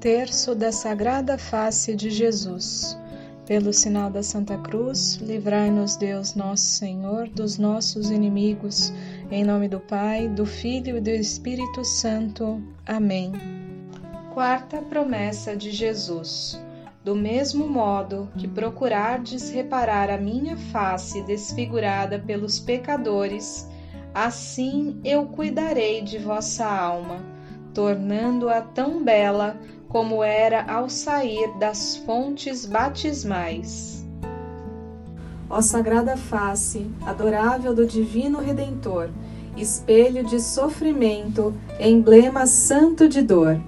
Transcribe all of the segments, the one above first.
Terço da Sagrada Face de Jesus. Pelo sinal da Santa Cruz, livrai-nos Deus nosso Senhor dos nossos inimigos. Em nome do Pai, do Filho e do Espírito Santo. Amém. Quarta promessa de Jesus. Do mesmo modo que procurardes reparar a minha face desfigurada pelos pecadores, assim eu cuidarei de vossa alma, tornando-a tão bela como era ao sair das fontes batismais. Ó Sagrada Face, adorável do Divino Redentor, espelho de sofrimento, emblema santo de dor,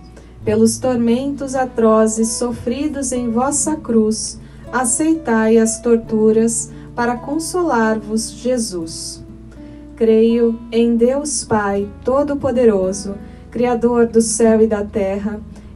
pelos tormentos atrozes sofridos em vossa cruz, aceitai as torturas para consolar-vos, Jesus. Creio em Deus Pai Todo-Poderoso, Criador do céu e da terra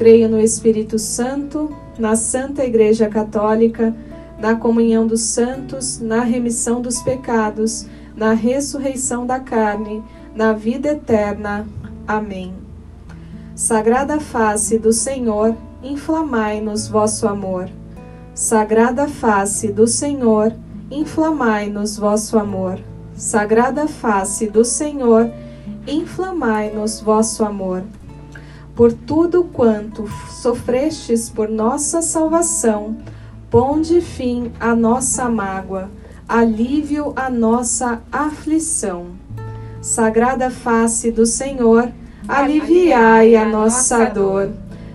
Creio no Espírito Santo, na Santa Igreja Católica, na comunhão dos santos, na remissão dos pecados, na ressurreição da carne, na vida eterna. Amém. Sagrada face do Senhor, inflamai-nos vosso amor. Sagrada face do Senhor, inflamai-nos vosso amor. Sagrada face do Senhor, inflamai-nos vosso amor por tudo quanto sofrestes por nossa salvação, ponde fim à nossa mágoa, alívio à nossa aflição. Sagrada face do Senhor, aliviai a nossa dor.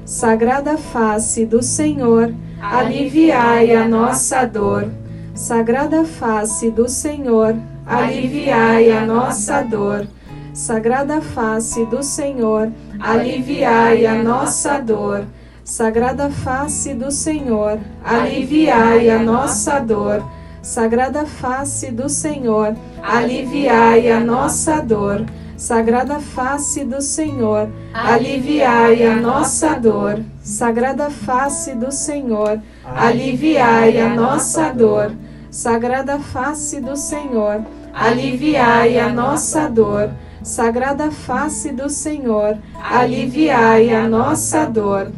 Sagrada face do Senhor, aliviai a nossa dor. Sagrada face do Senhor, aliviai a nossa dor. Sagrada face do Senhor, aliviai a nossa dor. Sagrada face do Senhor, aliviai a nossa dor. Sagrada face do Senhor, aliviai a nossa dor. Sagrada face do Senhor, aliviai a nossa dor. Sagrada face do Senhor, aliviai a nossa dor. Sagrada face do Senhor, aliviai a nossa dor. Sagrada face do Senhor, aliviai a nossa dor.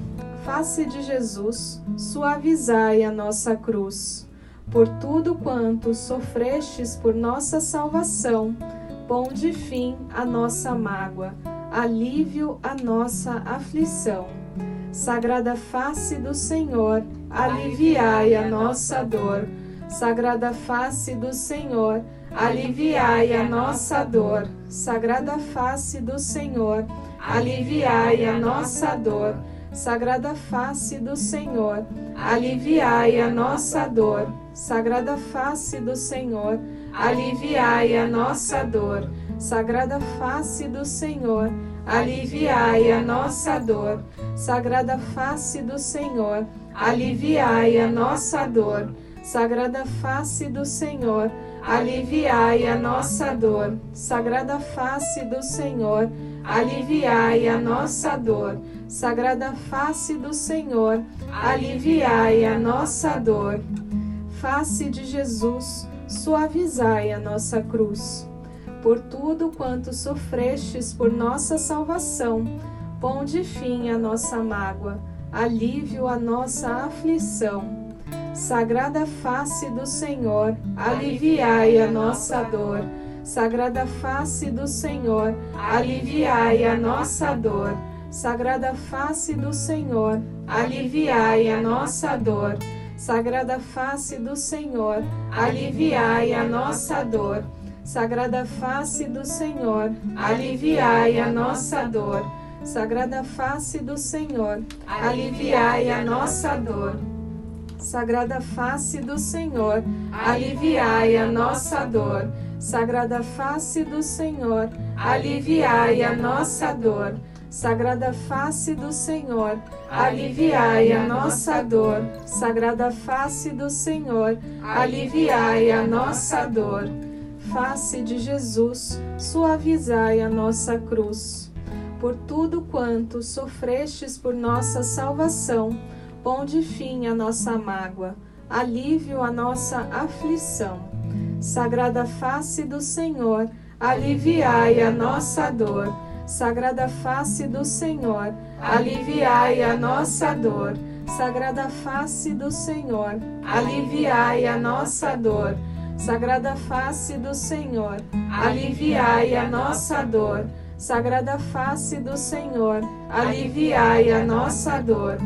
Face de Jesus, suavizai a nossa cruz. Por tudo quanto sofrestes por nossa salvação, ponde fim à nossa mágoa, alívio à nossa aflição. Sagrada face do Senhor, aliviai a nossa dor. Sagrada face do Senhor, aliviai a nossa dor. Sagrada face do Senhor, aliviai a nossa dor. Sagrada face do Senhor, aliviai a nossa dor. Sagrada face do Senhor, aliviai a nossa dor. Sagrada face do Senhor, aliviai a nossa dor. Sagrada face do Senhor, aliviai a nossa dor. Sagrada face do Senhor, aliviai a nossa dor. Sagrada face do Senhor, aliviai a nossa dor. Sagrada face do Senhor, aliviai a nossa dor. Face de Jesus, suavizai a nossa cruz. Por tudo quanto sofrestes por nossa salvação, ponde fim à nossa mágoa, alívio à nossa aflição Sagrada face do Senhor, aliviai a nossa dor. Sagrada face do Senhor, aliviai a nossa dor. Sagrada face do Senhor, aliviai a nossa dor. Sagrada face do Senhor, aliviai a nossa dor. Sagrada face do Senhor, aliviai a nossa dor. Sagrada face do Senhor, aliviai a nossa dor. Sagrada face do Senhor, aliviai a nossa dor. Sagrada face do Senhor, aliviai a nossa dor. Sagrada face do Senhor, aliviai a nossa dor. Sagrada face do Senhor, aliviai a nossa dor. Face de Jesus, suavizai a nossa cruz. Por tudo quanto sofrestes por nossa salvação, ponde fim à nossa mágoa, alívio à nossa aflição. Sagrada face do Senhor, aliviai a nossa dor. Sagrada face do Senhor, aliviai a nossa dor. Sagrada face do Senhor, aliviai a nossa dor. Sagrada face do Senhor, aliviai a nossa dor. Sagrada face do Senhor, aliviai a nossa dor.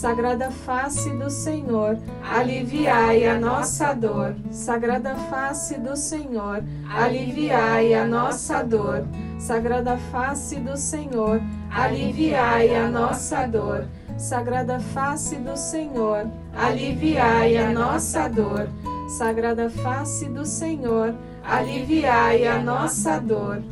Sagrada face do Senhor, aliviai a nossa dor. Sagrada face do Senhor, aliviai a nossa dor. Sagrada face do Senhor, aliviai a nossa dor. Sagrada face do Senhor, aliviai a nossa dor. Sagrada face do Senhor, aliviai a nossa dor.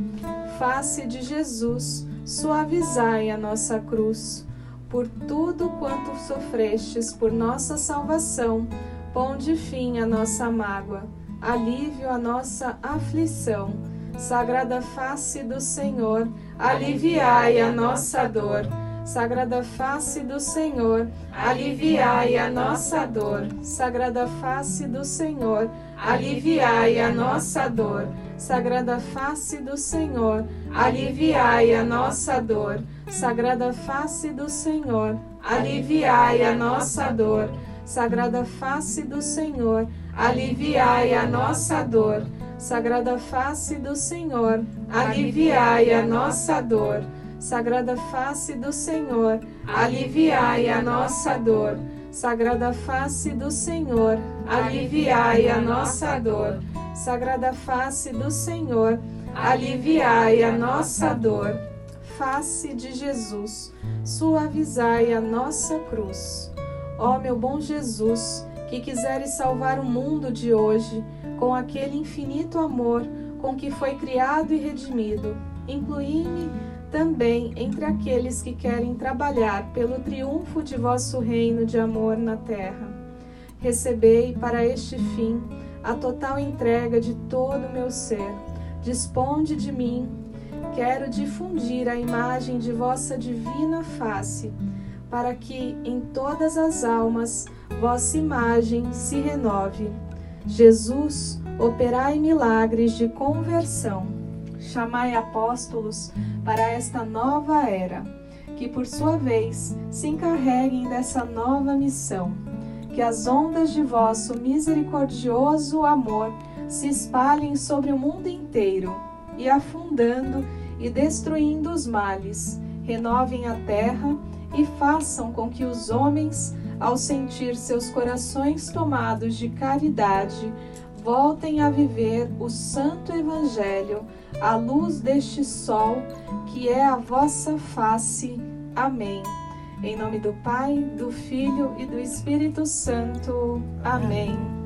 Face de Jesus, suavizai a nossa cruz por tudo quanto sofrestes por nossa salvação, ponde fim à nossa mágoa, alívio à nossa aflição. Sagrada face do Senhor, aliviai a nossa dor. Sagrada face do Senhor, aliviai a nossa dor. Sagrada face do Senhor, aliviai a nossa dor. Sagrada face do Senhor, aliviai a nossa dor. Sagrada face do Senhor, aliviai a nossa dor. Sagrada face do Senhor, aliviai a nossa dor. Sagrada face do Senhor, aliviai a nossa dor. Sagrada face do Senhor, aliviai a nossa dor. Sagrada face do Senhor, aliviai a nossa dor. Sagrada face do Senhor, aliviai a nossa dor face de Jesus, suavizai a nossa cruz. Ó meu bom Jesus, que quiseres salvar o mundo de hoje com aquele infinito amor com que foi criado e redimido, inclui-me também entre aqueles que querem trabalhar pelo triunfo de vosso reino de amor na terra. Recebei para este fim a total entrega de todo o meu ser. Disponde de mim quero difundir a imagem de vossa divina face, para que em todas as almas vossa imagem se renove. Jesus, operai milagres de conversão. Chamai apóstolos para esta nova era, que por sua vez se encarreguem dessa nova missão. Que as ondas de vosso misericordioso amor se espalhem sobre o mundo inteiro e afundando e destruindo os males, renovem a terra e façam com que os homens, ao sentir seus corações tomados de caridade, voltem a viver o santo evangelho à luz deste sol que é a vossa face. Amém. Em nome do Pai, do Filho e do Espírito Santo. Amém.